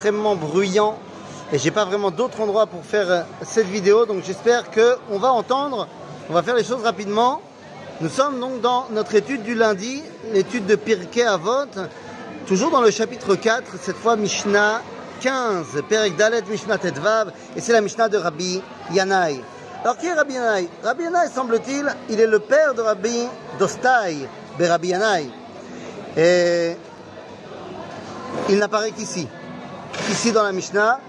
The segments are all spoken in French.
extrêmement bruyant et j'ai pas vraiment d'autre endroit pour faire euh, cette vidéo. Donc j'espère que on va entendre on va faire les choses rapidement. Nous sommes donc dans notre étude du lundi l'étude de Pirkei Avot toujours dans le chapitre 4 cette fois Mishnah 15 Perek Dalet Mishnah Tetvav et c'est la Mishnah de Rabbi Yanaï alors qui est Rabbi Yanaï Rabbi Yanaï semble-t-il il est le père de Rabbi Dostai de Rabbi Yanaï et il n'apparaît qu'ici ici dans la Mishnah,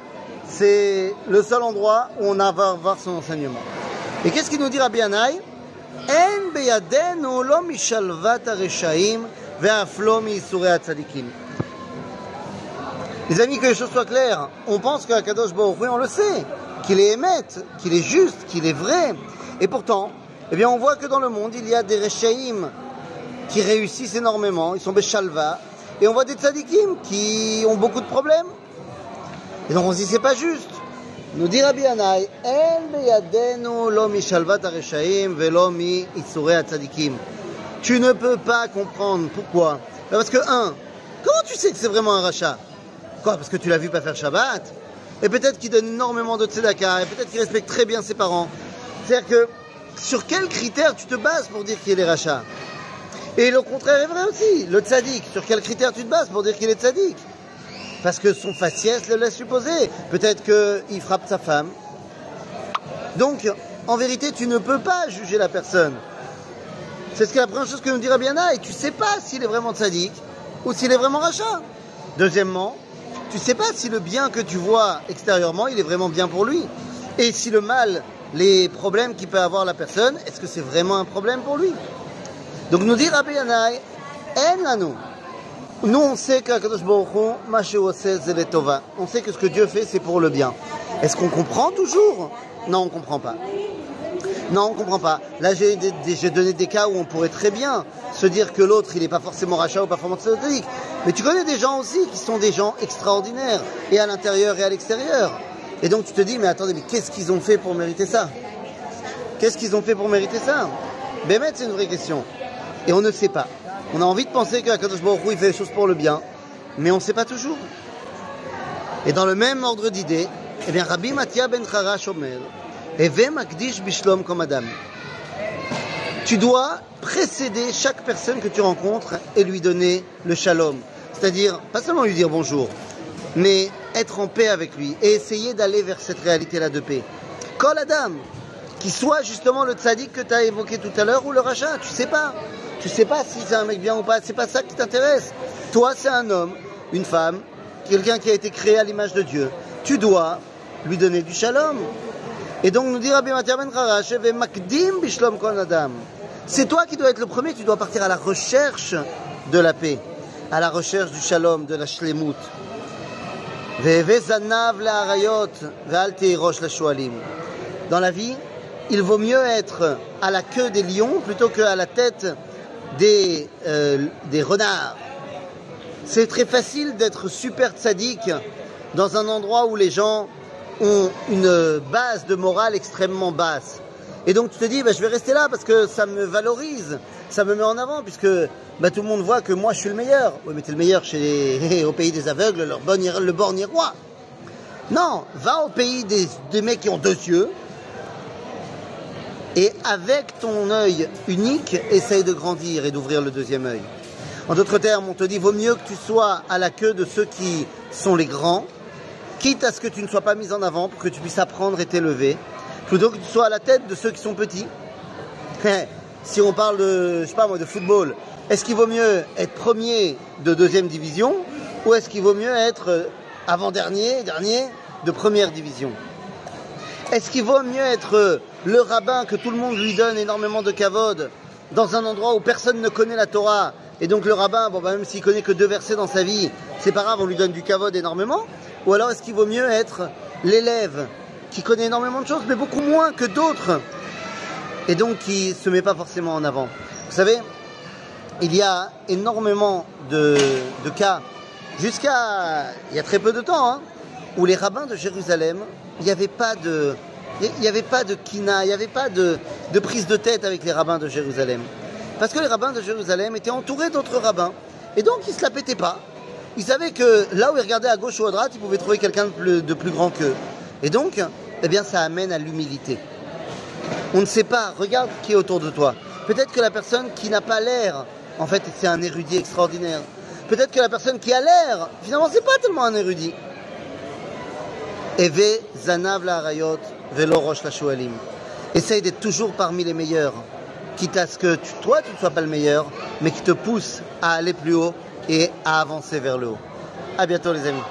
c'est le seul endroit où on va voir son enseignement. Et qu'est-ce qu'il nous dit Rabbi Anaï. Les amis, que les choses soient claires, on pense qu'à Kadosh Baruch on le sait, qu'il est émette, qu'il est juste, qu'il est vrai. Et pourtant, eh bien, on voit que dans le monde, il y a des reshaim qui réussissent énormément, ils sont beshalva, et on voit des tzadikim qui ont beaucoup de problèmes. Et donc on se dit, c'est pas juste. Nous. Tu ne peux pas comprendre. Pourquoi Ben Parce que, un, comment tu sais que c'est vraiment un rachat? Quoi Parce que tu l'as vu pas faire Shabbat? Et peut-être qu'il donne énormément de tzedaka, et peut-être qu'il respecte très bien ses parents. C'est-à-dire que, sur quels critères tu te bases pour dire qu'il est rachat? Et le contraire est vrai aussi. Le tzaddik, sur quels critères tu te bases pour dire qu'il est tzaddik parce que son faciès le laisse supposer. Peut-être qu'il frappe sa femme. Donc, en vérité, tu ne peux pas juger la personne. C'est ce que la première chose que nous dira Biana, et tu sais pas s'il est vraiment tzaddik ou s'il est vraiment rachat. Deuxièmement, tu sais pas si le bien que tu vois extérieurement, il est vraiment bien pour lui. Et si le mal, les problèmes qu'il peut avoir la personne, est-ce que c'est vraiment un problème pour lui? Donc nous dit Rabbi Yanaï, en lanu. Nous, on sait qu'Akadosh Baruch On sait que ce que Dieu fait, c'est pour le bien. Est-ce qu'on comprend toujours? Non, on ne comprend pas. Non, on ne comprend pas. Là, j'ai donné des cas où on pourrait très bien se dire que l'autre, il n'est pas forcément rachat ou pas forcément. Mais tu connais des gens aussi qui sont des gens extraordinaires, et à l'intérieur et à l'extérieur. Et donc tu te dis, mais attendez, mais qu'est-ce qu'ils ont fait pour mériter ça? Qu'est-ce qu'ils ont fait pour mériter ça? Bémet, c'est une vraie question. Et on ne sait pas. On a envie de penser que Kadosh il fait les choses pour le bien, mais on ne sait pas toujours. Et dans le même ordre d'idée, eh bien, Rabbi Mathia ben Charash Omer, Eve Makdish Bishlom comme Adam. Tu dois précéder chaque personne que tu rencontres et lui donner le shalom. C'est-à-dire, pas seulement lui dire bonjour, mais être en paix avec lui et essayer d'aller vers cette réalité-là de paix. Kol Adam, qui soit justement le tzaddik que tu as évoqué tout à l'heure ou le rachat, tu sais pas. Tu sais pas si c'est un mec bien ou pas, c'est pas ça qui t'intéresse. Toi, c'est un homme, une femme, quelqu'un qui a été créé à l'image de Dieu. Tu dois lui donner du shalom. Et donc nous dit Rabbi Ben Makdim Bishlom Adam. C'est toi qui dois être le premier, tu dois partir à la recherche de la paix, à la recherche du shalom, de la shlemut. Dans la vie, il vaut mieux être à la queue des lions plutôt qu'à la tête des, euh, des renards. C'est très facile d'être super sadique dans un endroit où les gens ont une base de morale extrêmement basse. Et donc tu te dis, bah, je vais rester là parce que ça me valorise, ça me met en avant, puisque bah, tout le monde voit que moi je suis le meilleur. Oui, mais tu es le meilleur chez au pays des aveugles, leur bon, le borgne roi. Non, va au pays des, des mecs qui ont deux yeux, et avec ton œil unique, essaye de grandir et d'ouvrir le deuxième œil. En d'autres termes, on te dit, vaut mieux que tu sois à la queue de ceux qui sont les grands, quitte à ce que tu ne sois pas mis en avant pour que tu puisses apprendre et t'élever, plutôt que tu sois à la tête de ceux qui sont petits. si on parle de, je sais pas de football, est-ce qu'il vaut mieux être premier de deuxième division ou est-ce qu'il vaut mieux être avant-dernier, dernier de première division? Est-ce qu'il vaut mieux être le rabbin que tout le monde lui donne énormément de kavod dans un endroit où personne ne connaît la Torah et donc le rabbin, bon, bah, même s'il connaît que deux versets dans sa vie, c'est pas grave, on lui donne du kavod énormément. Ou alors est-ce qu'il vaut mieux être l'élève qui connaît énormément de choses mais beaucoup moins que d'autres et donc qui se met pas forcément en avant. Vous savez, il y a énormément de, cas, jusqu'à il y a très peu de temps, hein, où les rabbins de Jérusalem il n'y avait pas de, il n'y avait pas de kina, il n'y avait pas de, prise de tête avec les rabbins de Jérusalem. Parce que les rabbins de Jérusalem étaient entourés d'autres rabbins. Et donc ils ne se la pétaient pas. il savait que là où il regardait à gauche ou à droite, il pouvait trouver quelqu'un de plus, de plus grand qu'eux. Et donc, eh bien, ça amène à l'humilité. On ne sait pas, regarde qui est autour de toi. Peut-être que la personne qui n'a pas l'air, en fait, c'est un érudit extraordinaire. Peut-être que la personne qui a l'air, finalement, c'est pas tellement un érudit. Essaye d'être toujours parmi les meilleurs, quitte à ce que toi, tu ne sois pas le meilleur, mais qui te pousse à aller plus haut et à avancer vers le haut. À bientôt, les amis.